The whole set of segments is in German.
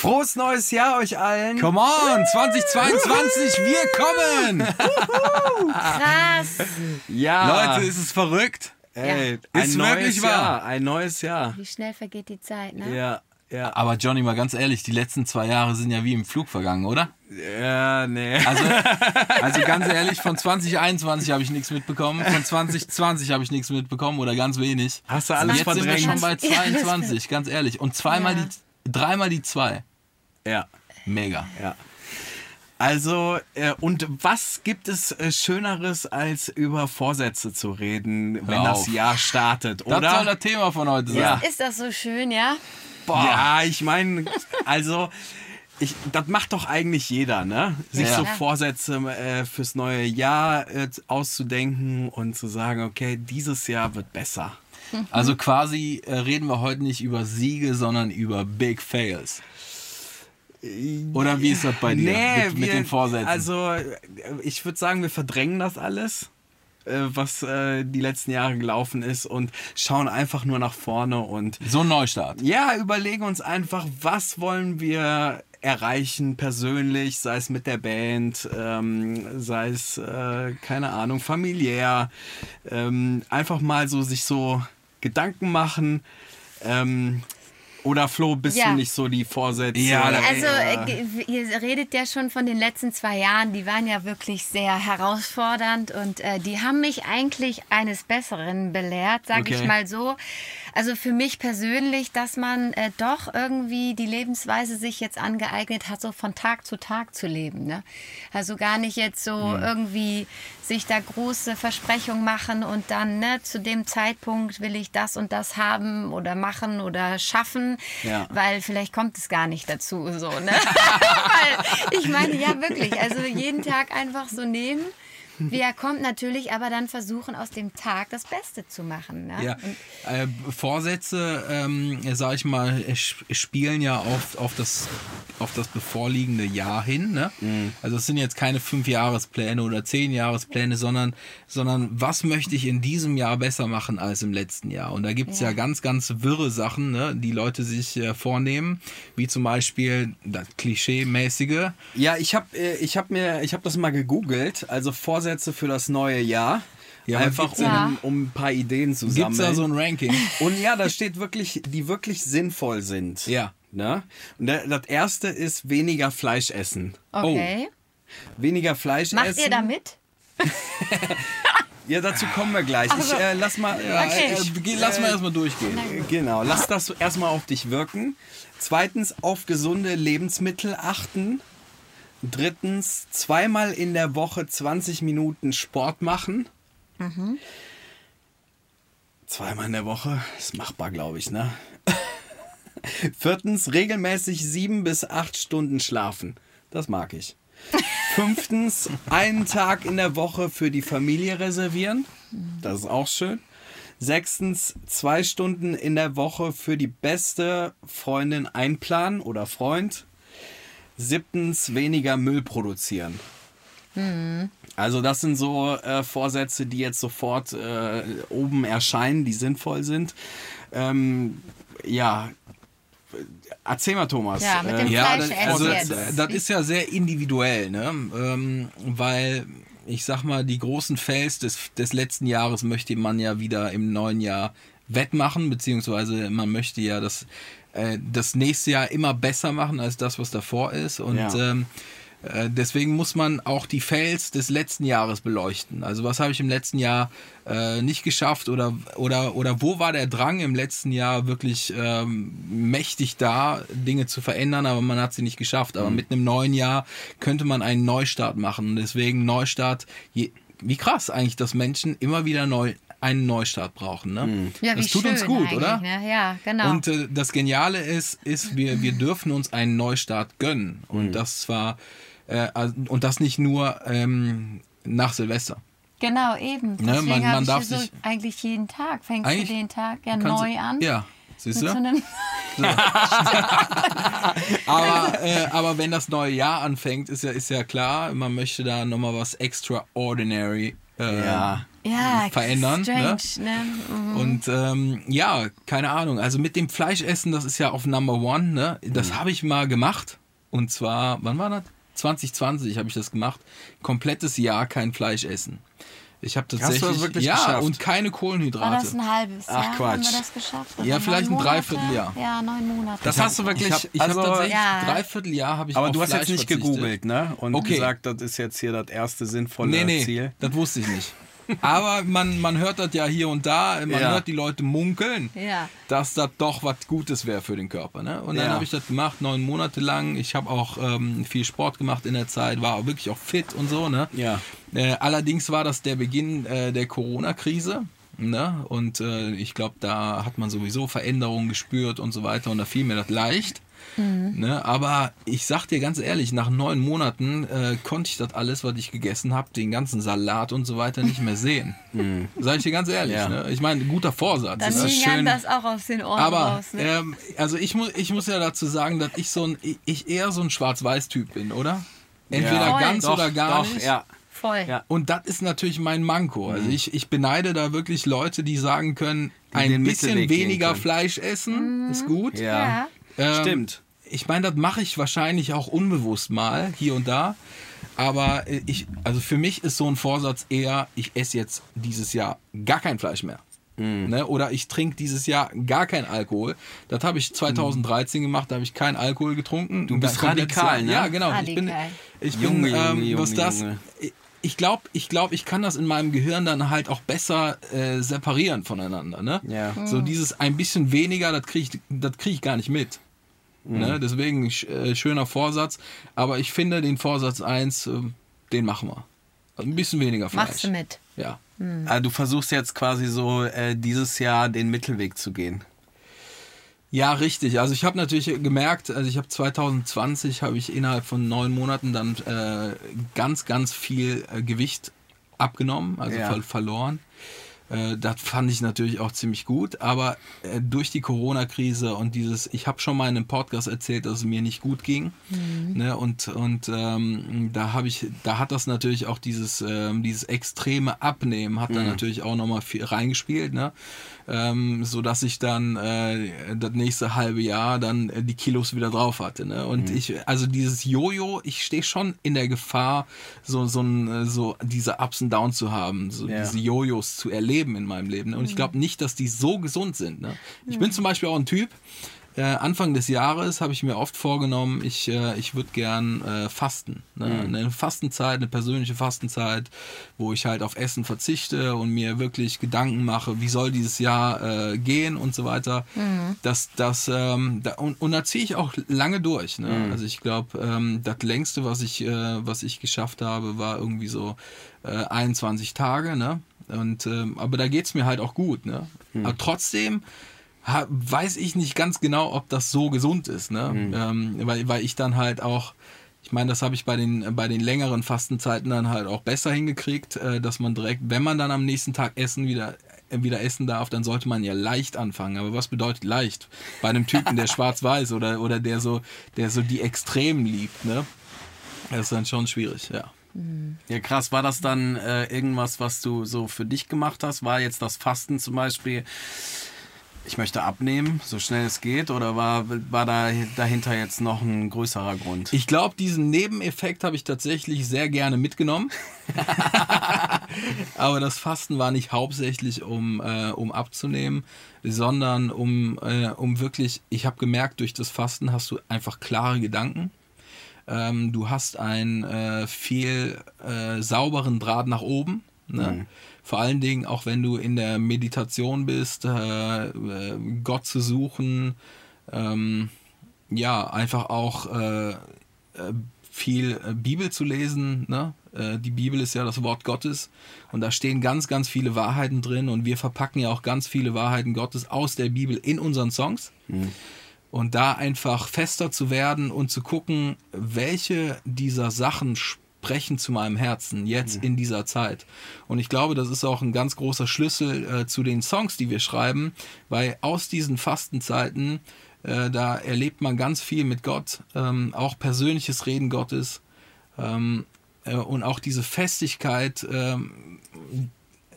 Frohes neues Jahr euch allen. Come on, 2022, wir kommen! Krass. Ja. Leute, ist es verrückt? Ey, Ist ein neues wirklich wahr. Jahr. Ein neues Jahr. Wie schnell vergeht die Zeit, ne? Ja, ja. Aber Johnny, mal ganz ehrlich, die letzten zwei Jahre sind ja wie im Flug vergangen, oder? Ja, nee. Also, also ganz ehrlich, von 2021 habe ich nichts mitbekommen, von 2020 habe ich nichts mitbekommen oder ganz wenig. Hast du alles Jetzt sind wir verdrängt? schon bei Ja, 22, ganz ehrlich. Und zweimal Ja. die, dreimal die zwei. Ja, Mega. ja. Also, äh, und was gibt es äh, Schöneres, als über Vorsätze zu reden, wenn das auf. Jahr startet, Das soll oder? das Thema von heute sein. Ja. Ist das so schön, ja? Ja, ich meine, also, ich, das macht doch eigentlich jeder, ne? Sich Ja. so. Vorsätze äh, fürs neue Jahr äh, auszudenken und zu sagen, okay, dieses Jahr wird besser. Also quasi äh, reden wir heute nicht über Siege, sondern über Big Fails. Oder wie ist das bei dir Nee, mit, mit wir- den Vorsätzen? Also, ich würde sagen, wir verdrängen das alles, äh, was äh, die letzten Jahre gelaufen ist und schauen einfach nur nach vorne und so ein Neustart. ja, überlegen uns einfach, was wollen wir erreichen persönlich, sei es mit der Band, ähm, sei es, äh, keine Ahnung, familiär. Ähm, einfach mal so sich so Gedanken machen. Ähm, oder Flo, bist Ja. du nicht so die Vorsätze? Ja, Also, äh, ihr redet ja schon von den letzten zwei Jahren, die waren ja wirklich sehr herausfordernd und äh, die haben mich eigentlich eines Besseren belehrt, sage Okay. ich mal so. Also für mich persönlich, dass man äh, doch irgendwie die Lebensweise sich jetzt angeeignet hat, so von Tag zu Tag zu leben. Ne? Also gar nicht jetzt so Hm. irgendwie sich da große Versprechungen machen und dann ne, zu dem Zeitpunkt will ich das und das haben oder machen oder schaffen, Ja. weil vielleicht kommt es gar nicht dazu. So, ne? weil ich meine, ja wirklich, also jeden Tag einfach so nehmen. Wie er kommt natürlich, aber dann versuchen aus dem Tag das Beste zu machen. Ne? Ja, äh, Vorsätze, ähm, sag ich mal, spielen ja auf, auf, das, auf das bevorliegende Jahr hin. Ne? Also es sind jetzt keine Fünfjahrespläne oder Zehnjahrespläne, sondern, sondern was möchte ich in diesem Jahr besser machen als im letzten Jahr? Und da gibt's ja. Ja. ganz, ganz wirre Sachen, ne, die Leute sich äh, vornehmen, wie zum Beispiel das Klischee-mäßige. Ja, ich habe äh, ich hab mir, ich habe das mal gegoogelt, also Vorsätze für das neue Jahr. Ja, Einfach gibt's um, da- um ein paar Ideen zu Gibt's sammeln. da so ein Ranking? Und ja, da steht wirklich, die wirklich sinnvoll sind. Ja. Ne? Und das erste ist weniger Fleisch essen. okay. Weniger Fleisch Macht essen. ihr da mit? Ja, dazu kommen wir gleich. Ich äh, lass mal. Ja, Okay. äh, geh- lass mal erstmal durchgehen. Genau, lass das erstmal auf dich wirken. Zweitens, auf gesunde Lebensmittel achten. Drittens, zweimal in der Woche 20 Minuten Sport machen. Zweimal in der Woche, ist machbar, glaube ich, ne? Viertens, regelmäßig sieben bis acht Stunden schlafen. Das mag ich. Fünftens, einen Tag in der Woche für die Familie reservieren. Das ist auch schön. Sechstens, zwei Stunden in der Woche für die beste Freundin einplanen oder Freund. Siebtens, weniger Müll produzieren. Also das sind so äh, Vorsätze, die jetzt sofort äh, oben erscheinen, die sinnvoll sind. Ähm, ja, erzähl mal, Thomas. Ja, mit dem Äh, Ja, Fleisch das, also, das, das ist ja sehr individuell, ne? Ähm, weil ich sag mal, die großen Fails des, des letzten Jahres möchte man ja wieder im neuen Jahr wettmachen, beziehungsweise man möchte ja das, äh, das nächste Jahr immer besser machen als das, was davor ist. Und Ja. ähm, äh, deswegen muss man auch die Fails des letzten Jahres beleuchten. Also was habe ich im letzten Jahr äh, nicht geschafft oder, oder, oder wo war der Drang im letzten Jahr wirklich ähm, mächtig da, Dinge zu verändern, aber man hat sie nicht geschafft. Aber mit einem neuen Jahr könnte man einen Neustart machen. Und deswegen Neustart, je, wie krass eigentlich, dass Menschen immer wieder neu, einen Neustart brauchen. Ne? Ja, wie das tut schön uns gut, oder? Ne? Ja, genau. Und äh, das Geniale ist, ist wir, wir dürfen uns einen Neustart gönnen. Und das zwar, äh, also- und das nicht nur ähm, nach Silvester. genau, eben. Ne, Deswegen man- hab man ich darf so sich- eigentlich jeden Tag. Fängst du den Tag ja neu an? Ja, siehst du? so Aber, äh, aber wenn das neue Jahr anfängt, ist ja, ist ja klar, man möchte da nochmal was extraordinary äh, Ja. Ja, verändern. Strange, Ne? ne? Mhm. Und ähm, ja, keine Ahnung. Also mit dem Fleischessen, das ist ja auf Number One. Ne? Das habe ich mal gemacht. Und zwar, wann war das? 2020 habe ich das gemacht. Komplettes Jahr kein Fleisch essen. Ich habe tatsächlich das wirklich ja geschafft? und keine War Kohlenhydrate. das ein halbes Ach, Jahr? Haben Quatsch. wir das geschafft? Ja, Oder vielleicht ein? Dreivierteljahr. Ja, neun Monate. Das hast du wirklich. ich habe also, hab tatsächlich Ja. Dreivierteljahr habe ich aber auf du hast jetzt Fleisch nicht verzichtet. gegoogelt, ne? Und Okay. gesagt, das ist jetzt hier das erste sinnvolle Nee, nee, Ziel. das wusste ich nicht. Aber man, man hört das ja hier und da, man Ja. hört die Leute munkeln, Ja. dass das doch was Gutes wäre für den Körper. Ne? Und dann Ja. habe ich das gemacht, neun Monate lang. Ich habe auch ähm, viel Sport gemacht in der Zeit, war wirklich auch fit und so. Ne? Ja. Äh, allerdings war das der Beginn äh, der Corona-Krise. Ne? Und äh, ich glaube, da hat man sowieso Veränderungen gespürt und so weiter. Und da fiel mir das leicht. Ne? Aber ich sag dir ganz ehrlich, nach neun Monaten äh, konnte ich das alles, was ich gegessen habe, den ganzen Salat und so weiter nicht mehr sehen. Sag ich dir ganz ehrlich. Ja. Ne? Ich meine, guter Vorsatz. Dann ging schön. das auch aus den Ohren Aber raus. Ne? ähm, also ich muss, ich muss ja dazu sagen, dass ich so ein, ich- eher so ein Schwarz-Weiß-Typ bin, oder? Entweder Ja. Ganz Doch, oder gar doch, nicht. Ja. Voll. Ja. Und das ist natürlich mein Manko. Also ich, ich beneide da wirklich Leute, die sagen können, ein den bisschen weniger. Fleisch essen ist gut. Ja. Ja. Ähm, Stimmt. Ich meine, das mache ich wahrscheinlich auch unbewusst mal, hier und da. Aber äh, ich, also für mich ist so ein Vorsatz eher, ich esse jetzt dieses Jahr gar kein Fleisch mehr. Ne? Oder ich trinke dieses Jahr gar kein Alkohol. Das habe ich 2013 gemacht, da habe ich keinen Alkohol getrunken. Du bist radikal, ne? Ja, genau. Ich bin, Radikal. ich Junge, bin ähm, Junge, was Junge, das, ich glaube, ich, glaub, ich kann das in meinem Gehirn dann halt auch besser äh, separieren voneinander. Ne? Ja. So dieses ein bisschen weniger, das kriege ich, das krieg ich gar nicht mit. Ne? Deswegen sch- äh, schöner Vorsatz. Aber ich finde den Vorsatz 1, äh, den machen wir. Also ein bisschen weniger Fleisch. Machst du mit. Ja. Also du versuchst jetzt quasi so äh, dieses Jahr den Mittelweg zu gehen. Ja, richtig. Also ich habe natürlich gemerkt, also ich habe 2020 habe ich innerhalb von neun Monaten dann äh, ganz, ganz viel äh, Gewicht abgenommen, also Ja. ver verloren. Äh, das fand ich natürlich auch ziemlich gut, aber äh, durch die Corona-Krise und dieses, ich habe schon mal in einem Podcast erzählt, dass es mir nicht gut ging, ne? und und ähm, da habe ich, da hat das natürlich auch dieses ähm, dieses extreme Abnehmen hat da natürlich auch nochmal viel reingespielt, ne? ähm, so dass ich dann äh, das nächste halbe Jahr dann äh, die Kilos wieder drauf hatte, ne? und ich, also dieses Jojo, ich stehe schon in der Gefahr, so so ein, äh, so diese Ups und Downs zu haben, so Ja. diese Jojos zu erleben in meinem Leben. Ne? Und ich glaube nicht, dass die so gesund sind. Ne? Ich bin zum Beispiel auch ein Typ, äh, Anfang des Jahres habe ich mir oft vorgenommen, ich, äh, ich würde gern äh, fasten. Ne? Eine Fastenzeit, eine persönliche Fastenzeit, wo ich halt auf Essen verzichte und mir wirklich Gedanken mache, wie soll dieses Jahr äh, gehen und so weiter. Das, das, ähm, da, und, und da ziehe ich auch lange durch. Ne? Also ich glaube, ähm, das längste, was ich, äh, was ich geschafft habe, war irgendwie so äh, 21 Tage. Ne? Und, ähm, aber da geht es mir halt auch gut. Ne? Aber trotzdem weiß ich nicht ganz genau, ob das so gesund ist. Ne? Ähm, weil, weil ich dann halt auch, ich meine, das habe ich bei den, bei den längeren Fastenzeiten dann halt auch besser hingekriegt, äh, dass man direkt, wenn man dann am nächsten Tag essen wieder äh, wieder essen darf, dann sollte man ja leicht anfangen. Aber was bedeutet leicht? Bei einem Typen, der schwarz-weiß oder, oder der so, der so die Extremen liebt, ne? Das ist dann schon schwierig, ja. Ja, krass. War das dann äh, irgendwas, was du so für dich gemacht hast? War jetzt das Fasten zum Beispiel, ich möchte abnehmen, so schnell es geht? Oder war, war da dahinter jetzt noch ein größerer Grund? Ich glaube, diesen Nebeneffekt habe ich tatsächlich sehr gerne mitgenommen. Aber das Fasten war nicht hauptsächlich, um, äh, um abzunehmen, sondern um, äh, um wirklich, ich habe gemerkt, durch das Fasten hast du einfach klare Gedanken. Ähm, du hast einen äh, viel äh, sauberen Draht nach oben. Ne? Vor allen Dingen auch wenn du in der Meditation bist, äh, äh, Gott zu suchen, ähm, ja, einfach auch äh, äh, viel Bibel zu lesen. Ne? Die Bibel ist ja das Wort Gottes und da stehen ganz, ganz viele Wahrheiten drin und wir verpacken ja auch ganz viele Wahrheiten Gottes aus der Bibel in unseren Songs. Und da einfach fester zu werden und zu gucken, welche dieser Sachen sprechen zu meinem Herzen jetzt in dieser Zeit. Und ich glaube, das ist auch ein ganz großer Schlüssel äh, zu den Songs, die wir schreiben, weil aus diesen Fastenzeiten, äh, da erlebt man ganz viel mit Gott, ähm, auch persönliches Reden Gottes ähm, äh, und auch diese Festigkeit, ähm,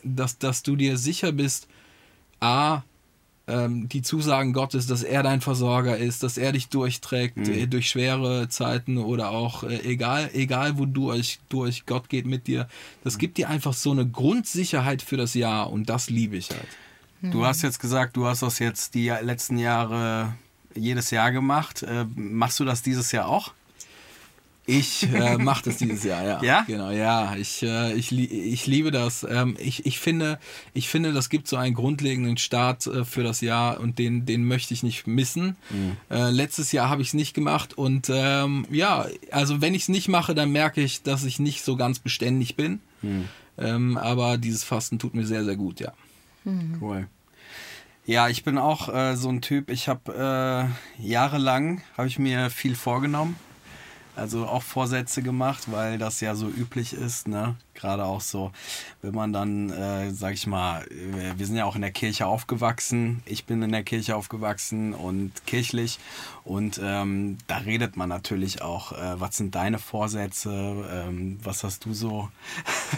dass, dass du dir sicher bist, A, ähm, die Zusagen Gottes, dass er dein Versorger ist, dass er dich durchträgt Mhm. äh, durch schwere Zeiten oder auch äh, egal, egal wo du durch, durch, Gott geht mit dir. Das gibt dir einfach so eine Grundsicherheit für das Jahr und das liebe ich halt. Du hast jetzt gesagt, du hast das jetzt die letzten Jahre jedes Jahr gemacht. Äh, machst du das dieses Jahr auch? Ich äh, mache das dieses Jahr, ja. Ja? Genau, ja. Ich, äh, ich, ich liebe das. Ähm, ich, ich, finde, ich finde, das gibt so einen grundlegenden Start äh, für das Jahr und den, den möchte ich nicht missen. Äh, letztes Jahr habe ich es nicht gemacht und ähm, ja, also wenn ich es nicht mache, dann merke ich, dass ich nicht so ganz beständig bin. Ähm, aber dieses Fasten tut mir sehr, sehr gut, ja. Cool. Ja, ich bin auch äh, so ein Typ. Ich habe äh, jahrelang habe ich mir viel vorgenommen. Also auch Vorsätze gemacht, weil das ja so üblich ist, ne? Gerade auch so, wenn man dann, äh, sag ich mal, äh, wir sind ja auch in der Kirche aufgewachsen. Ich bin in der Kirche aufgewachsen und kirchlich. Und ähm, da redet man natürlich auch, äh, was sind deine Vorsätze, ähm, was hast du so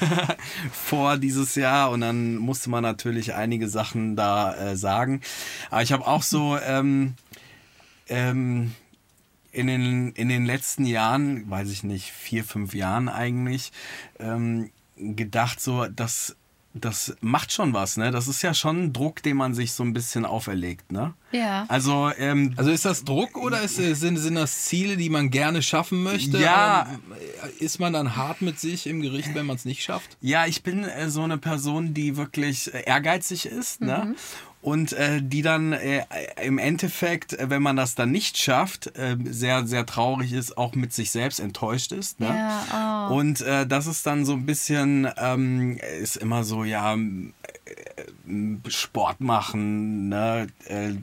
vor dieses Jahr? Und dann musste man natürlich einige Sachen da äh, sagen. Aber ich habe auch so, ähm, ähm, in den, in den letzten Jahren, weiß ich nicht, vier, fünf Jahren eigentlich, ähm, gedacht, so, dass das macht schon was, ne? Das ist ja schon ein Druck, den man sich so ein bisschen auferlegt, ne? Ja. Also, ähm, Also ist das Druck oder ist, äh, sind, sind das Ziele, die man gerne schaffen möchte? Ja. Ähm, Ist man dann hart mit sich im Gericht, wenn man es nicht schafft? Ja, ich bin äh, so eine Person, die wirklich äh, ehrgeizig ist, ne? Und äh, die dann äh, im Endeffekt, äh, wenn man das dann nicht schafft, äh, sehr, sehr traurig ist, auch mit sich selbst enttäuscht ist. Ne? Ja, oh. Und äh, das ist dann so ein bisschen, ähm, ist immer so, ja, äh, Sport machen, ne?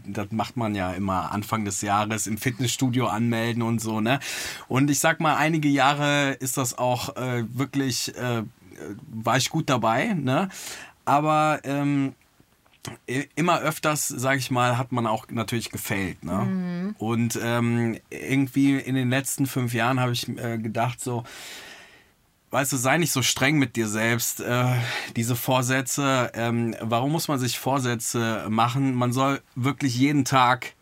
Das macht man ja immer Anfang des Jahres im Fitnessstudio anmelden und so, ne? Und ich sag mal, einige Jahre ist das auch wirklich, war ich gut dabei, ne? Aber ähm, immer öfters, sag ich mal, hat man auch natürlich gefällt. Ne? Und ähm, irgendwie in den letzten fünf Jahren habe ich äh, gedacht, so, weißt du, sei nicht so streng mit dir selbst. Äh, diese Vorsätze, ähm, warum muss man sich Vorsätze machen? Man soll wirklich jeden Tag,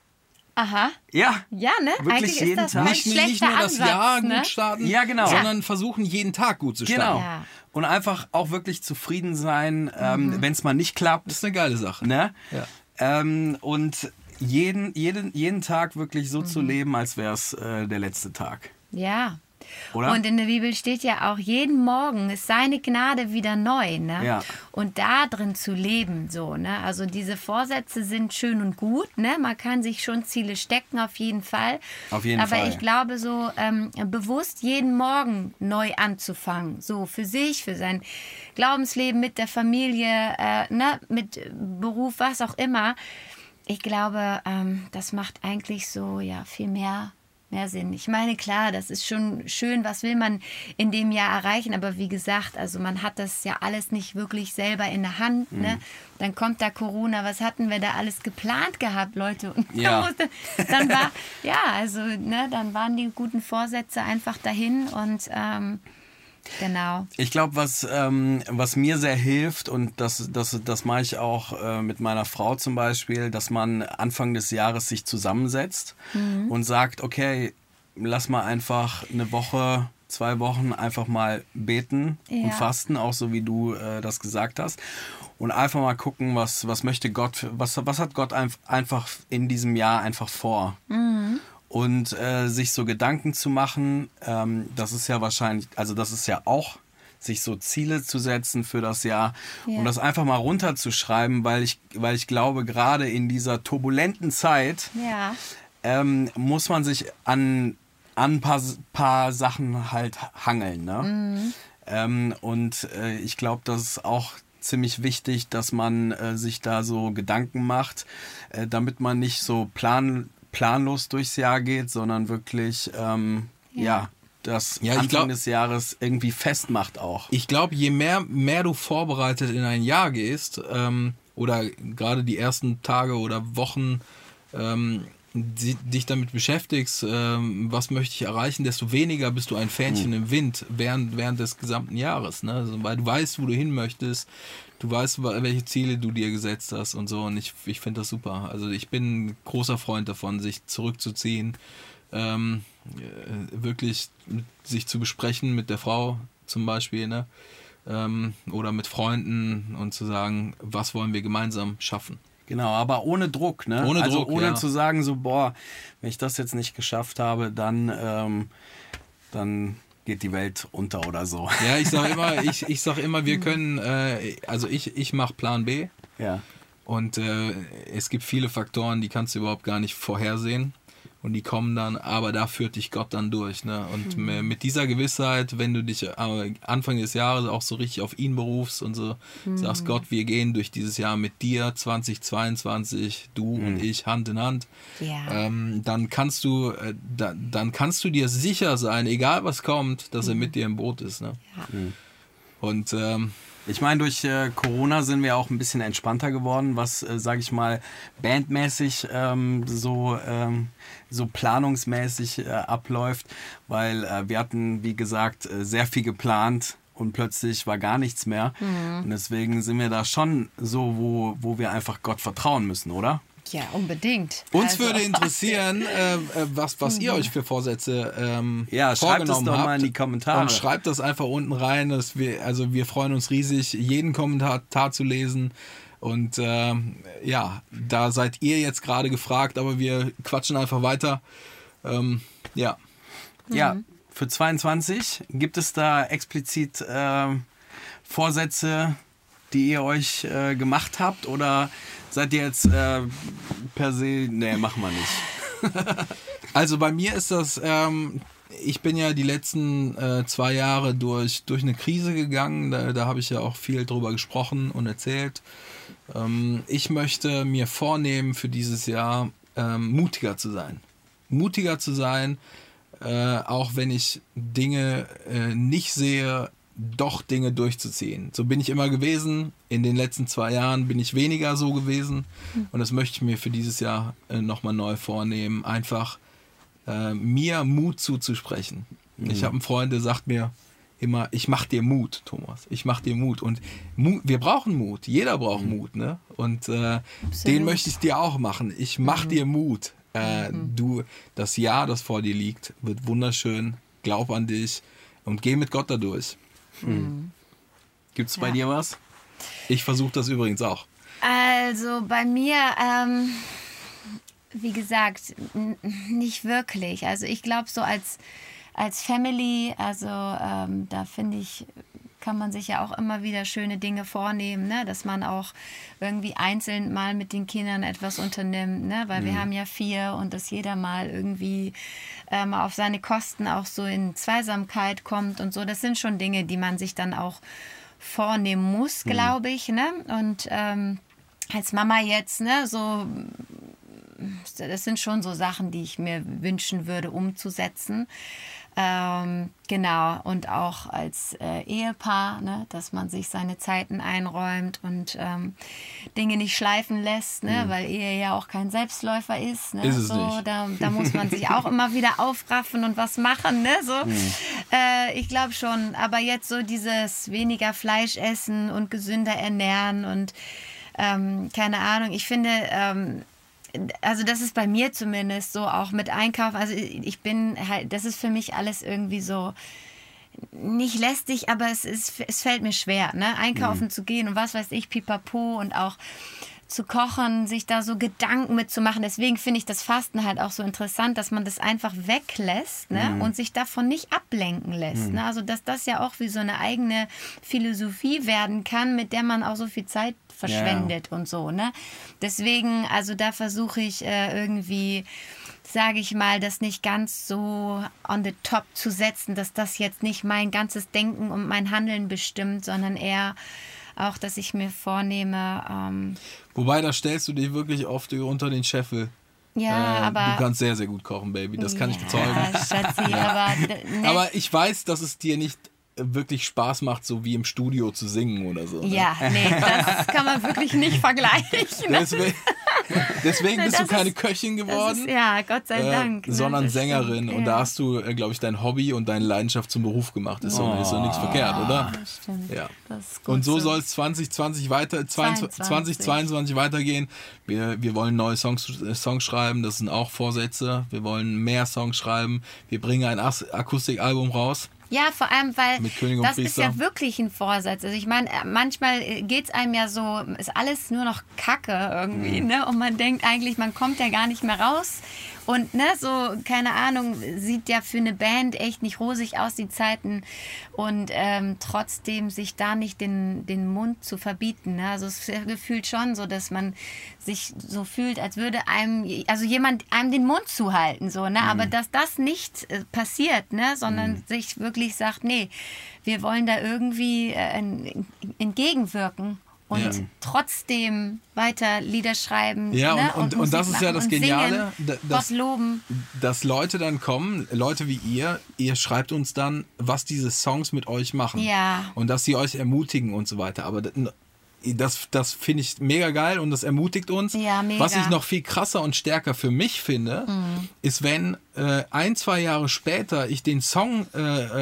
Aha. ja, Ja, ne? Wirklich Eigentlich ist jeden das Tag. Nicht, nicht nur das Ansatz, Jahr ne? gut starten, Ja, genau. sondern versuchen, jeden Tag gut zu starten. genau. Ja. Und einfach auch wirklich zufrieden sein, ähm, wenn es mal nicht klappt. Das ist eine geile Sache. Ne? Ja. Ähm, und jeden, jeden, jeden Tag wirklich so zu leben, als wäre es äh, der letzte Tag. Ja. Oder? Und in der Bibel steht ja auch, jeden Morgen ist seine Gnade wieder neu. Ne? Ja. Und da drin zu leben, so. Ne? Also diese Vorsätze sind schön und gut. Ne? Man kann sich schon Ziele stecken, auf jeden Fall. Auf jeden Aber Fall. ich glaube, so ähm, bewusst jeden Morgen neu anzufangen. So für sich, für sein Glaubensleben, mit der Familie, äh, ne? mit Beruf, was auch immer. Ich glaube, ähm, das macht eigentlich so ja viel mehr mehr Sinn. Ich meine, klar, das ist schon schön, was will man in dem Jahr erreichen, aber wie gesagt, also man hat das ja alles nicht wirklich selber in der Hand. Mhm. Ne? Dann kommt da Corona, was hatten wir da alles geplant gehabt, Leute? Und Ja. dann, musste, dann war, ja, also, ne, dann waren die guten Vorsätze einfach dahin und ähm, genau. Ich glaube, was, ähm, was mir sehr hilft, und das, das, das mache ich auch äh, mit meiner Frau zum Beispiel, dass man Anfang des Jahres sich zusammensetzt und sagt, okay, lass mal einfach eine Woche, zwei Wochen einfach mal beten und Ja. fasten, auch so wie du äh, das gesagt hast. Und einfach mal gucken, was, was möchte Gott, was, was hat Gott einf- einfach in diesem Jahr einfach vor. Und äh, sich so Gedanken zu machen, ähm, das ist ja wahrscheinlich, also das ist ja auch, sich so Ziele zu setzen für das Jahr Ja. und das einfach mal runterzuschreiben, weil ich, weil ich glaube, gerade in dieser turbulenten Zeit Ja, ähm, muss man sich an, an ein paar, paar Sachen halt hangeln. Ne? Ähm, und äh, ich glaube, das ist auch ziemlich wichtig, dass man äh, sich da so Gedanken macht, äh, damit man nicht so plan, planlos durchs Jahr geht, sondern wirklich ähm, ja. Ja. das Ja, Anfang glaub- des Jahres irgendwie festmacht auch. Ich glaube, je mehr, mehr du vorbereitet in ein Jahr gehst, ähm, oder gerade die ersten Tage oder Wochen, ähm, dich damit beschäftigst, ähm, was möchte ich erreichen, desto weniger bist du ein Fähnchen im Wind während, während des gesamten Jahres. Ne? Also, weil du weißt, wo du hin möchtest, du weißt, welche Ziele du dir gesetzt hast und so. Und ich, ich finde das super. Also ich bin ein großer Freund davon, sich zurückzuziehen, ähm, äh, wirklich sich zu besprechen mit der Frau zum Beispiel, ne? ähm, oder mit Freunden und zu sagen, was wollen wir gemeinsam schaffen. Genau, aber ohne Druck, ne? Ohne also Druck, ohne ja. zu sagen, so, boah, wenn ich das jetzt nicht geschafft habe, dann, ähm, dann geht die Welt unter oder so. Ja, ich sag immer, ich, ich sag immer, wir können, äh, also ich, ich mache Plan B Ja. und äh, es gibt viele Faktoren, die kannst du überhaupt gar nicht vorhersehen und die kommen dann, aber da führt dich Gott dann durch. Ne? Und m- mit dieser Gewissheit, wenn du dich äh, Anfang des Jahres auch so richtig auf ihn berufst und so sagst, Gott, wir gehen durch dieses Jahr mit dir 2022, du und ich Hand in Hand, Ja. ähm, dann kannst du, äh, da, dann kannst du dir sicher sein, egal was kommt, dass er mit dir im Boot ist. Ne? Ja. Und ähm, Ich meine, durch äh, Corona sind wir auch ein bisschen entspannter geworden, was, äh, sage ich mal, bandmäßig ähm, so, ähm, so planungsmäßig äh, abläuft, weil äh, wir hatten, wie gesagt, äh, sehr viel geplant und plötzlich war gar nichts mehr. Und deswegen sind wir da schon so, wo, wo wir einfach Gott vertrauen müssen, oder? Ja, unbedingt. uns Also, würde interessieren, äh, äh, was, was ihr euch für Vorsätze ähm, Ja, schreibt es vorgenommen doch habt. mal in die Kommentare. Und schreibt das einfach unten rein. Dass wir, also wir freuen uns riesig, jeden Kommentar zu lesen. Und ähm, ja, da seid ihr jetzt gerade gefragt, aber wir quatschen einfach weiter. Ähm, ja. Ja, für 22 gibt es da explizit ähm, Vorsätze, die ihr euch äh, gemacht habt oder seid ihr jetzt äh, per se, nee, machen wir nicht. Also bei mir ist das, ähm, ich bin ja die letzten äh, zwei Jahre durch, durch eine Krise gegangen, da, da habe ich ja auch viel drüber gesprochen und erzählt. Ähm, ich möchte mir vornehmen für dieses Jahr ähm, mutiger zu sein. Mutiger zu sein, äh, auch wenn ich Dinge äh, nicht sehe, doch Dinge durchzuziehen. So bin ich immer gewesen. In den letzten zwei Jahren bin ich weniger so gewesen. Und das möchte ich mir für dieses Jahr äh, nochmal neu vornehmen. Einfach äh, mir Mut zuzusprechen. Ich habe einen Freund, der sagt mir immer, ich mach dir Mut, Thomas. Ich mach dir Mut. Und Mut, wir brauchen Mut. Jeder braucht Mut. Ne? Und äh, den möchte ich dir auch machen. Ich mach dir Mut. Äh, Du, das Jahr, das vor dir liegt, wird wunderschön. Glaub an dich und geh mit Gott dadurch. Gibt es bei Ja. dir was? Ich versuche das übrigens auch. Also bei mir, ähm, wie gesagt, nicht wirklich. Also ich glaube so als, als Family, also ähm, da finde ich, kann man sich ja auch immer wieder schöne Dinge vornehmen, ne? dass man auch irgendwie einzeln mal mit den Kindern etwas unternimmt, ne? weil wir haben ja vier und dass jeder mal irgendwie ähm, auf seine Kosten auch so in Zweisamkeit kommt und so. Das sind schon Dinge, die man sich dann auch vornehmen muss, glaube ich. Ne? Und ähm, als Mama jetzt, ne, so, das sind schon so Sachen, die ich mir wünschen würde, umzusetzen. Ähm, genau, und auch als äh, Ehepaar, ne, dass man sich seine Zeiten einräumt und ähm, Dinge nicht schleifen lässt, ne, weil Ehe ja auch kein Selbstläufer ist. Ne, Ist es so, nicht. Da, da muss man sich auch immer wieder aufraffen und was machen. Ne, so. Äh, ich glaube schon, aber jetzt so dieses weniger Fleisch essen und gesünder ernähren und ähm, keine Ahnung, ich finde, ähm, also das ist bei mir zumindest so auch mit Einkaufen. Also ich bin halt, das ist für mich alles irgendwie so nicht lästig, aber es, ist, es fällt mir schwer, ne? einkaufen zu gehen und was weiß ich, pipapo und auch zu kochen, sich da so Gedanken mitzumachen. Deswegen finde ich das Fasten halt auch so interessant, dass man das einfach weglässt ne? und sich davon nicht ablenken lässt. Ne? Also dass das ja auch wie so eine eigene Philosophie werden kann, mit der man auch so viel Zeit verschwendet und so. Ne? Deswegen, also da versuche ich äh, irgendwie, sage ich mal, das nicht ganz so on the top zu setzen, dass das jetzt nicht mein ganzes Denken und mein Handeln bestimmt, sondern eher auch, dass ich mir vornehme, ähm, Wobei, da stellst du dich wirklich oft unter den Scheffel. ja, Äh, aber. du kannst sehr, sehr gut kochen, Baby. Das kann ich ja, bezeugen. Schatzi, aber, d- ne, Aber ich weiß, dass es dir nicht wirklich Spaß macht, so wie im Studio zu singen oder so. Ne? ja, nee, das kann man wirklich nicht vergleichen. Deswegen, Deswegen bist du keine ist- Köchin geworden. ist, ja, Gott sei äh, Dank. ne, sondern Sängerin. stimmt, Und ja. da hast du, äh, glaube ich, dein Hobby und deine Leidenschaft zum Beruf gemacht. Ist doch, doch nichts verkehrt, oder? Das stimmt. Ja. Das ist gut Und so soll es 2020 weiter, 2022 22. 2022 weitergehen. Wir, wir wollen neue Songs, äh, Songs schreiben, das sind auch Vorsätze. Wir wollen mehr Songs schreiben. Wir bringen ein Akustikalbum raus. Ja, vor allem, weil das ist Priester. ja wirklich ein Vorsatz. Also ich meine, äh, manchmal geht es einem ja so, ist alles nur noch Kacke irgendwie, Mhm. ne? Und man denkt eigentlich, man kommt ja gar nicht mehr raus. Und ne, so, keine Ahnung, sieht ja für eine Band echt nicht rosig aus, die Zeiten. Und ähm, trotzdem sich da nicht den, den Mund zu verbieten. Ne? Also es ist gefühlt schon so, dass man sich so fühlt, als würde einem, also jemand einem den Mund zuhalten, so, ne? Aber dass das nicht äh, passiert, ne? Sondern sich wirklich sagt, nee, wir wollen da irgendwie äh, en- entgegenwirken. Und Ja. trotzdem weiter Lieder schreiben. Ja, ne? und- und- und das Musik ist ja das und Geniale, Singen, da- das- Gott loben. dass Leute dann kommen, Leute wie ihr, ihr schreibt uns dann, was diese Songs mit euch machen. Ja. Und dass sie euch ermutigen und so weiter. Aber das, das, finde ich mega geil und das ermutigt uns. Ja, mega. Was ich noch viel krasser und stärker für mich finde, ist, wenn äh, ein, zwei Jahre später ich den Song äh,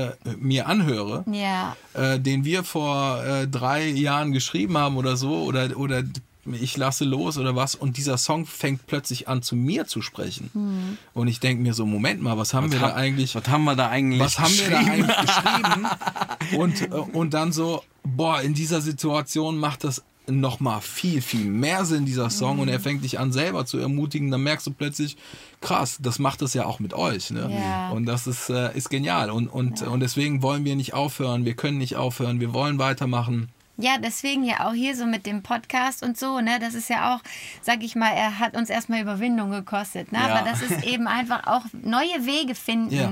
äh, mir anhöre, Ja. äh, den wir vor äh, drei Jahren geschrieben haben oder so, oder, oder ich lasse los oder was, und dieser Song fängt plötzlich an, zu mir zu sprechen. Hm. Und ich denke mir so, Moment mal, was haben wir da eigentlich, Was haben wir da eigentlich was haben wir da geschrieben? eigentlich geschrieben? Und, äh, und dann so, boah, in dieser Situation macht das noch mal viel, viel mehr Sinn, dieser Song, Mhm. und er fängt dich an, selber zu ermutigen, dann merkst du plötzlich, krass, das macht das ja auch mit euch. Ne? Ja. Und das ist, äh, ist genial. Und, und, und deswegen wollen wir nicht aufhören, wir können nicht aufhören, wir wollen weitermachen. Ja, deswegen ja auch hier so mit dem Podcast und so, ne? Das ist ja auch, sag ich mal, er hat uns erstmal Überwindung gekostet, ne? Ja. Aber das ist eben einfach auch neue Wege finden, Ja.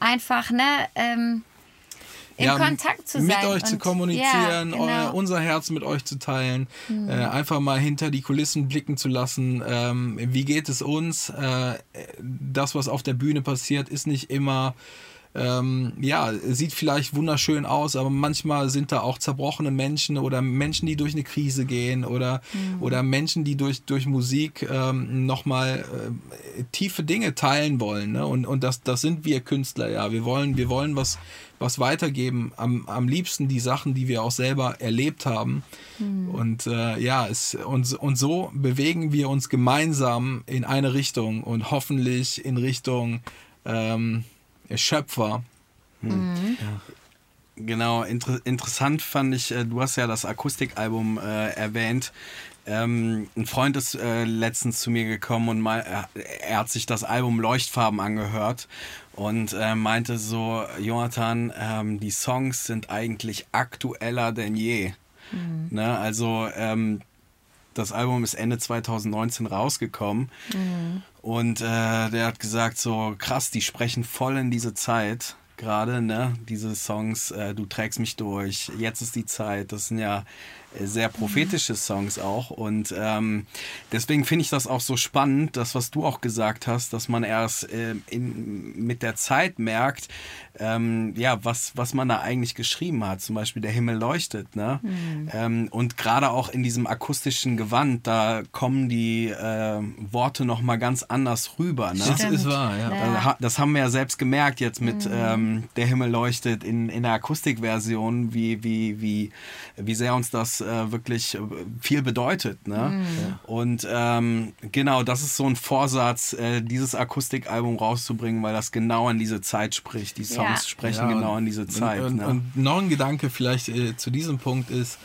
einfach, ne? Ähm, in Ja, Kontakt zu sein. Mit euch zu und- kommunizieren, ja, euer, genau. Mhm. unser Herz mit euch zu teilen, äh, einfach mal hinter die Kulissen blicken zu lassen. Ähm, wie geht es uns? Äh, das, was auf der Bühne passiert, ist nicht immer. Ähm, ja, sieht vielleicht wunderschön aus, aber manchmal sind da auch zerbrochene Menschen oder Menschen, die durch eine Krise gehen oder, Mhm. oder Menschen, die durch, durch Musik ähm, nochmal äh, tiefe Dinge teilen wollen. Ne? Und, und das, das sind wir Künstler, ja. Wir wollen, wir wollen was, was weitergeben. Am, am liebsten die Sachen, die wir auch selber erlebt haben. Und äh, ja, es, und, und so bewegen wir uns gemeinsam in eine Richtung und hoffentlich in Richtung ähm, Schöpfer. Genau, inter interessant fand ich, äh, du hast ja das Akustikalbum äh, erwähnt. Ähm, ein Freund ist äh, letztens zu mir gekommen und mal, er, er hat sich das Album Leuchtfarben angehört und äh, meinte so, Jonathan, ähm, die Songs sind eigentlich aktueller denn je. Ne? Also ähm, das Album ist Ende 2019 rausgekommen und äh, der hat gesagt so krass, die sprechen voll in diese Zeit gerade, ne? Diese Songs, äh, du trägst mich durch, jetzt ist die Zeit. Das sind ja äh, sehr prophetische Songs auch und ähm, deswegen finde ich das auch so spannend, das was du auch gesagt hast, dass man erst äh, in, mit der Zeit merkt, ähm, ja was was man da eigentlich geschrieben hat. Zum Beispiel der Himmel leuchtet, ne? Ähm, und gerade auch in diesem akustischen Gewand, da kommen die äh, Worte noch mal ganz anders rüber, ne? Das ist wahr, ja. Also, das haben wir ja selbst gemerkt jetzt mit ähm, Der Himmel leuchtet in, in der Akustikversion, wie, wie, wie, wie sehr uns das äh, wirklich äh, viel bedeutet. Ne? Und ähm, genau, das ist so ein Vorsatz, äh, dieses Akustikalbum rauszubringen, weil das genau in diese Zeit spricht. Die Songs Ja. sprechen Ja, genau in diese Zeit. Und, und, ne? und noch ein Gedanke vielleicht äh, zu diesem Punkt ist,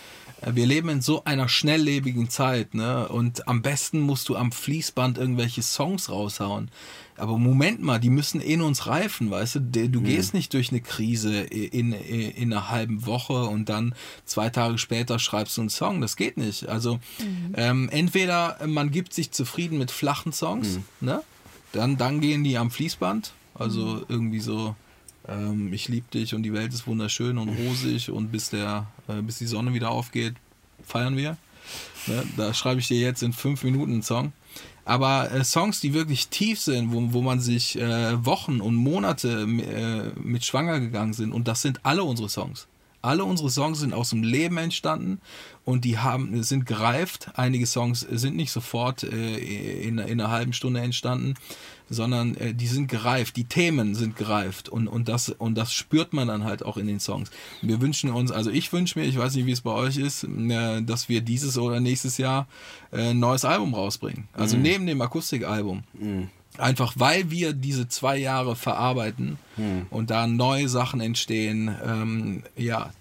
wir leben in so einer schnelllebigen Zeit, ne? Und am besten musst du am Fließband irgendwelche Songs raushauen. Aber Moment mal, die müssen in uns reifen, weißt du? Du gehst nicht durch eine Krise in, in, in einer halben Woche und dann zwei Tage später schreibst du einen Song. Das geht nicht. Also ähm, entweder man gibt sich zufrieden mit flachen Songs, ne? Dann, dann gehen die am Fließband. Also irgendwie so ähm, ich liebe dich und die Welt ist wunderschön und rosig und bis, der, äh, bis die Sonne wieder aufgeht, feiern wir. Ne? Da schreibe ich dir jetzt in fünf Minuten einen Song. Aber äh, Songs, die wirklich tief sind, wo, wo man sich äh, Wochen und Monate äh, mit schwanger gegangen sind, und das sind alle unsere Songs. Alle unsere Songs sind aus dem Leben entstanden und die haben, sind gereift. Einige Songs sind nicht sofort äh, in, in einer halben Stunde entstanden, sondern äh, die sind gereift, die Themen sind gereift und, und, das, und das spürt man dann halt auch in den Songs. Wir wünschen uns, also ich wünsche mir, ich weiß nicht, wie es bei euch ist, äh, dass wir dieses oder nächstes Jahr äh, ein neues Album rausbringen. Also mhm. neben dem Akustikalbum. Mhm. Einfach weil wir diese zwei Jahre verarbeiten hm. und da neue Sachen entstehen, ähm, ja,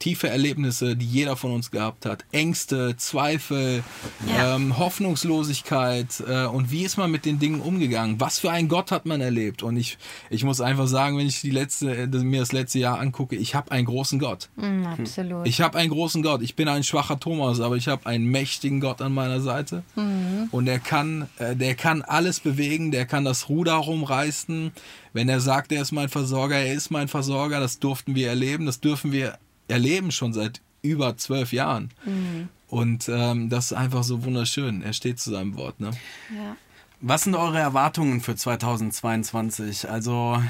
tiefe Erlebnisse, die jeder von uns gehabt hat, Ängste, Zweifel, ja. ähm, Hoffnungslosigkeit äh, und wie ist man mit den Dingen umgegangen? Was für einen Gott hat man erlebt? Und ich, ich muss einfach sagen, wenn ich die letzte, äh, mir das letzte Jahr angucke, ich habe einen großen Gott. Mm, absolut. Ich habe einen großen Gott. Ich bin ein schwacher Thomas, aber ich habe einen mächtigen Gott an meiner Seite mhm. und der kann, äh, der kann alles bewegen, der kann das Ruder rumreißen. Wenn er sagt, er ist mein Versorger, er ist mein Versorger, das durften wir erleben, das dürfen wir erleben schon seit über zwölf Jahren. Mhm. Und ähm, das ist einfach so wunderschön. Er steht zu seinem Wort. Ne? Ja. Was sind eure Erwartungen für 2022? Also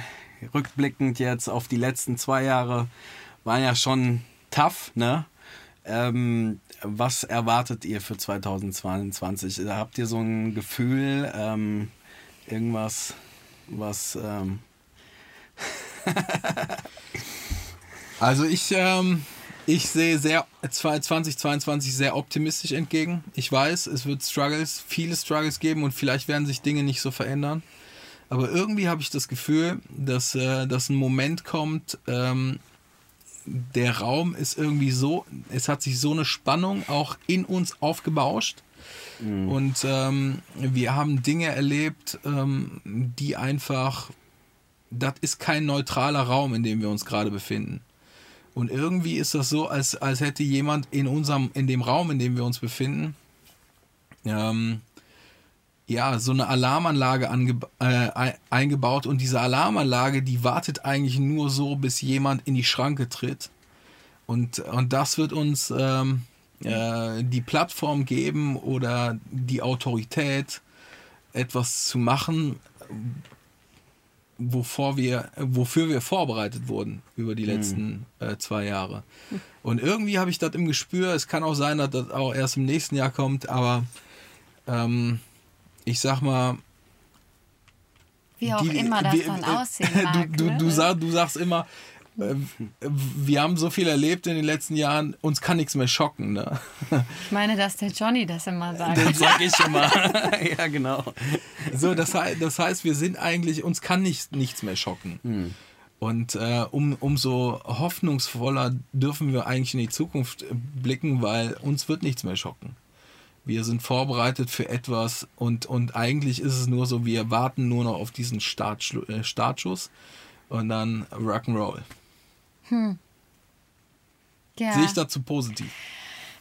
rückblickend jetzt auf die letzten zwei Jahre waren ja schon tough, ne? Ähm, was erwartet ihr für 2022? Habt ihr so ein Gefühl, ähm, irgendwas, was ähm Also ich, ähm, ich sehe sehr 2022 sehr optimistisch entgegen. Ich weiß, es wird Struggles, viele Struggles geben und vielleicht werden sich Dinge nicht so verändern. Aber irgendwie habe ich das Gefühl, dass, äh, dass ein Moment kommt, ähm, der Raum ist irgendwie so, es hat sich so eine Spannung auch in uns aufgebauscht. Mhm. Und ähm, wir haben Dinge erlebt, ähm, die einfach, das ist kein neutraler Raum, in dem wir uns gerade befinden. Und irgendwie ist das so, als, als hätte jemand in unserem, in dem Raum, in dem wir uns befinden, ähm, ja, so eine Alarmanlage ange, äh, eingebaut und diese Alarmanlage, die wartet eigentlich nur so, bis jemand in die Schranke tritt. Und, und das wird uns ähm, äh, die Plattform geben oder die Autorität, etwas zu machen, wovor wir, wofür wir vorbereitet wurden über die hm. letzten mhm. äh, zwei Jahre. Und irgendwie habe ich das im Gespür. Es kann auch sein, dass das auch erst im nächsten Jahr kommt, aber ähm, ich sag mal. Wie auch die, immer das wie, dann äh, aussehen mag. Du, du, ne? du, sag, du sagst immer, wir haben so viel erlebt in den letzten Jahren, uns kann nichts mehr schocken. Ne? Ich meine, dass der Johnny das immer sagt. Den sag ich immer. ja, genau. So, das, das heißt, wir sind eigentlich, uns kann nicht, nichts mehr schocken. Hm. Und äh, um, umso hoffnungsvoller dürfen wir eigentlich in die Zukunft blicken, weil uns wird nichts mehr schocken. Wir sind vorbereitet für etwas und, und eigentlich ist es nur so, wir warten nur noch auf diesen Start, äh, Startschuss und dann Rock'n'Roll. Hm. Ja. Sehe ich dazu positiv?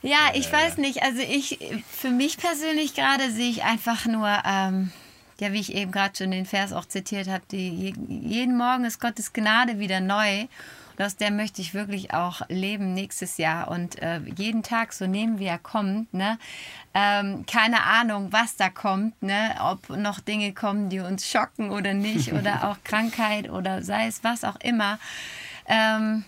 Ja, ich äh. weiß nicht. Also ich, für mich persönlich gerade sehe ich einfach nur, ähm, ja, wie ich eben gerade schon den Vers auch zitiert habe, die, jeden Morgen ist Gottes Gnade wieder neu. Und aus der möchte ich wirklich auch leben nächstes Jahr und äh, jeden Tag so nehmen, wie er kommt. Ne? Ähm, keine Ahnung, was da kommt, ne? ob noch Dinge kommen, die uns schocken oder nicht oder auch Krankheit oder sei es was auch immer. Ähm,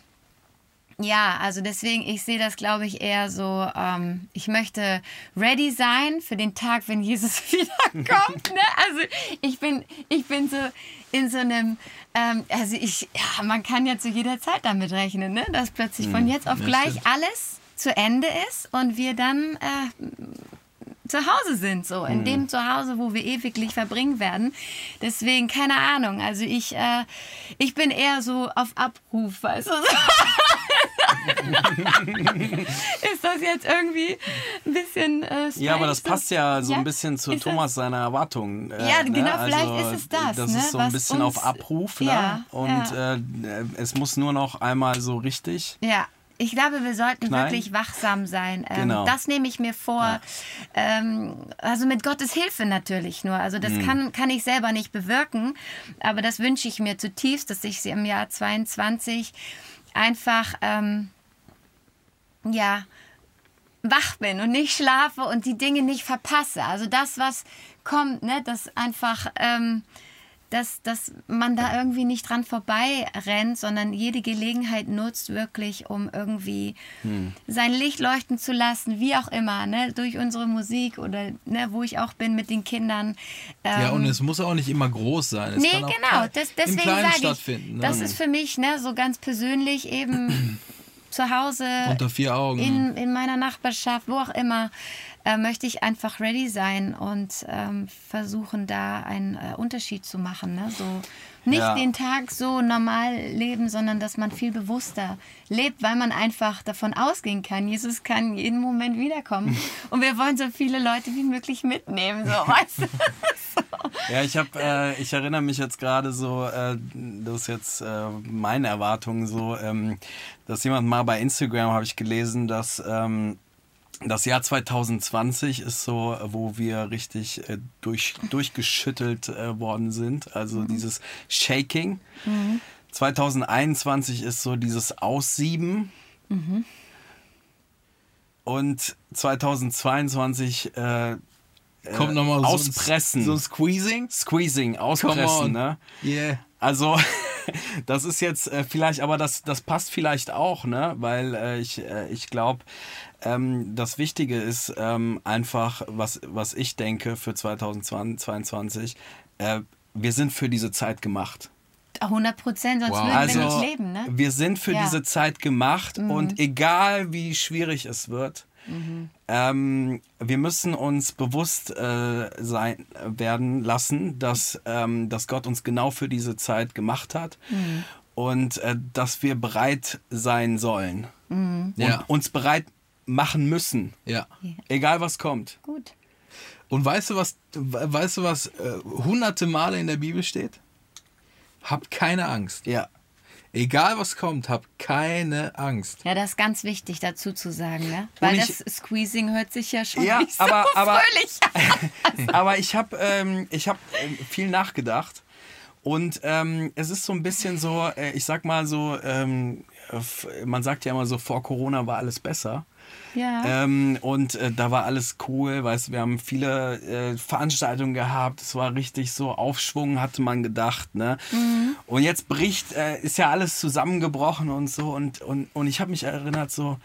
ja, also deswegen, ich sehe das, glaube ich, eher so, ähm, ich möchte ready sein für den Tag, wenn Jesus wiederkommt. Ne? Also ich bin, ich bin so in so einem, ähm, also ich, ja, man kann ja zu jeder Zeit damit rechnen, ne? dass plötzlich von hm, jetzt auf gleich alles zu Ende ist und wir dann äh, zu Hause sind, so in mhm. dem Zuhause, wo wir ewiglich verbringen werden. Deswegen keine Ahnung. Also ich, äh, ich bin eher so auf Abruf, weißt du. ist das jetzt irgendwie ein bisschen äh, Ja, aber das passt ja so ja? ein bisschen zu ist Thomas seiner Erwartungen. Äh, ja, genau, ne? vielleicht also, ist es das. Das ne? ist so ein bisschen auf Abruf. Ne? Ja, Und ja. Äh, es muss nur noch einmal so richtig. Ja. Ich glaube, wir sollten Knallen. wirklich wachsam sein. Ähm, genau. Das nehme ich mir vor. Ja. Ähm, also mit Gottes Hilfe natürlich nur. Also das mhm. kann, kann ich selber nicht bewirken. Aber das wünsche ich mir zutiefst, dass ich sie im Jahr 22 einfach, ähm, ja, wach bin und nicht schlafe und die Dinge nicht verpasse. Also das, was kommt, ne, das einfach... Ähm, dass, dass man da irgendwie nicht dran vorbei rennt, sondern jede Gelegenheit nutzt wirklich, um irgendwie Hm. sein Licht leuchten zu lassen, wie auch immer, ne? durch unsere Musik oder ne, wo ich auch bin mit den Kindern. Ja, Ähm, und es muss auch nicht immer groß sein. Es nee, genau. klein- Das, im deswegen Kleinen sage ich, ne? das ist für mich ne, so ganz persönlich eben zu Hause Unter vier Augen. in, in meiner Nachbarschaft, wo auch immer, äh, möchte ich einfach ready sein und ähm, versuchen, da einen äh, Unterschied zu machen. Ne? So nicht Ja. den Tag so normal leben, sondern dass man viel bewusster lebt, weil man einfach davon ausgehen kann, Jesus kann jeden Moment wiederkommen. Und wir wollen so viele Leute wie möglich mitnehmen. So, weißt du? Ja, ich habe, äh, ich erinnere mich jetzt gerade so, äh, das ist jetzt äh, meine Erwartung so, ähm, dass jemand mal bei Instagram habe ich gelesen, dass ähm, das Jahr 2020 ist so, wo wir richtig äh, durch, durchgeschüttelt äh, worden sind. Also dieses Shaking. 2021 ist so dieses Aussieben. Und 2022 äh, Kommt nochmal so ein- auspressen. So ein Squeezing. Squeezing, auspressen, ne? Yeah. Also, das ist jetzt äh, vielleicht, aber das, das passt vielleicht auch, ne? Weil äh, ich, äh, ich glaube, ähm, das Wichtige ist ähm, einfach, was, was ich denke für 2022, äh, wir sind für diese Zeit gemacht. 100 Prozent, sonst Wow. würden Also, wir nicht leben. Ne? wir sind für Ja. diese Zeit gemacht Mhm. und egal wie schwierig es wird, ähm, wir müssen uns bewusst äh, sein werden lassen, dass, ähm, dass Gott uns genau für diese Zeit gemacht hat Mhm. und äh, dass wir bereit sein sollen Mhm. und Ja. uns bereit machen müssen, Ja. egal was kommt. Gut. Und weißt du, was, weißt du, was äh, hunderte Male in der Bibel steht? Hab keine Angst. Ja. Egal was kommt, hab keine Angst. Ja, das ist ganz wichtig dazu zu sagen, ne? Weil ich- das Squeezing hört sich ja schon Ja, nicht so aber- aber- fröhlich an. Aber ich habe ähm, ich hab, ähm, viel nachgedacht und ähm, es ist so ein bisschen so, äh, ich sag mal so, ähm, f- man sagt ja immer so, vor Corona war alles besser. Ja. Ähm, und äh, da war alles cool, weißt wir haben viele äh, Veranstaltungen gehabt, es war richtig so Aufschwung, hatte man gedacht, ne? Und jetzt bricht, äh, ist ja alles zusammengebrochen und so und, und, und ich habe mich erinnert, so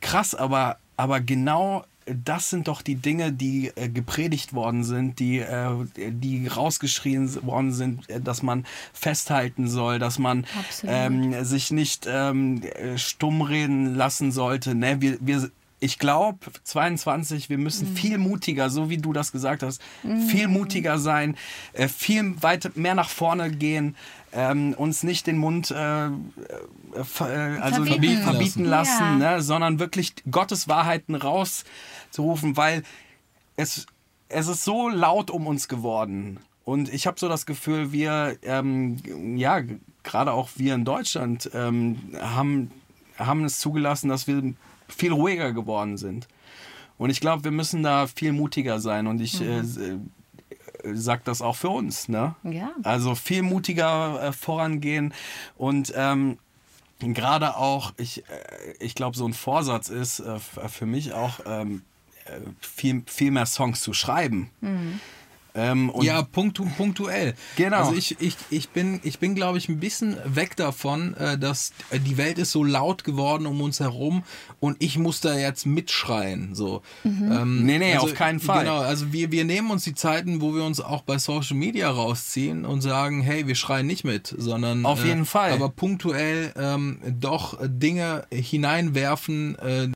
krass, aber, aber genau das sind doch die Dinge, die äh, gepredigt worden sind, die, äh, die rausgeschrien worden sind, äh, dass man festhalten soll, dass man ähm, sich nicht ähm, äh, stumm reden lassen sollte. Ne? Wir, wir, ich glaube, 22, wir müssen Mhm. viel mutiger, so wie du das gesagt hast, viel mutiger sein, äh, viel weiter mehr nach vorne gehen, ähm, uns nicht den Mund äh, äh, äh, also Verbieten verbieten, lassen. lassen, Ja. ne? sondern wirklich Gottes Wahrheiten rauszurufen, weil es, es ist so laut um uns geworden. Und ich habe so das Gefühl, wir, ähm, ja, gerade auch wir in Deutschland, ähm, haben, haben es zugelassen, dass wir viel ruhiger geworden sind. Und ich glaube, wir müssen da viel mutiger sein. Und ich äh, s- äh, sag das auch für uns. Ne? Ja. Also viel mutiger äh, vorangehen und ähm, gerade auch, ich, äh, ich glaube, so ein Vorsatz ist äh, für mich auch ähm, äh, viel, viel mehr Songs zu schreiben. Ähm, und ja, punktu punktuell. Genau. Also ich, ich, ich bin, ich bin glaube ich, ein bisschen weg davon, äh, dass äh, die Welt ist so laut geworden um uns herum und ich muss da jetzt mitschreien. So. Ähm, Nee, nee, auf keinen Fall. Genau, also wir, wir nehmen uns die Zeiten, wo wir uns auch bei Social Media rausziehen und sagen, hey, wir schreien nicht mit, sondern Auf jeden äh, Fall. aber punktuell ähm, doch Dinge hineinwerfen, äh,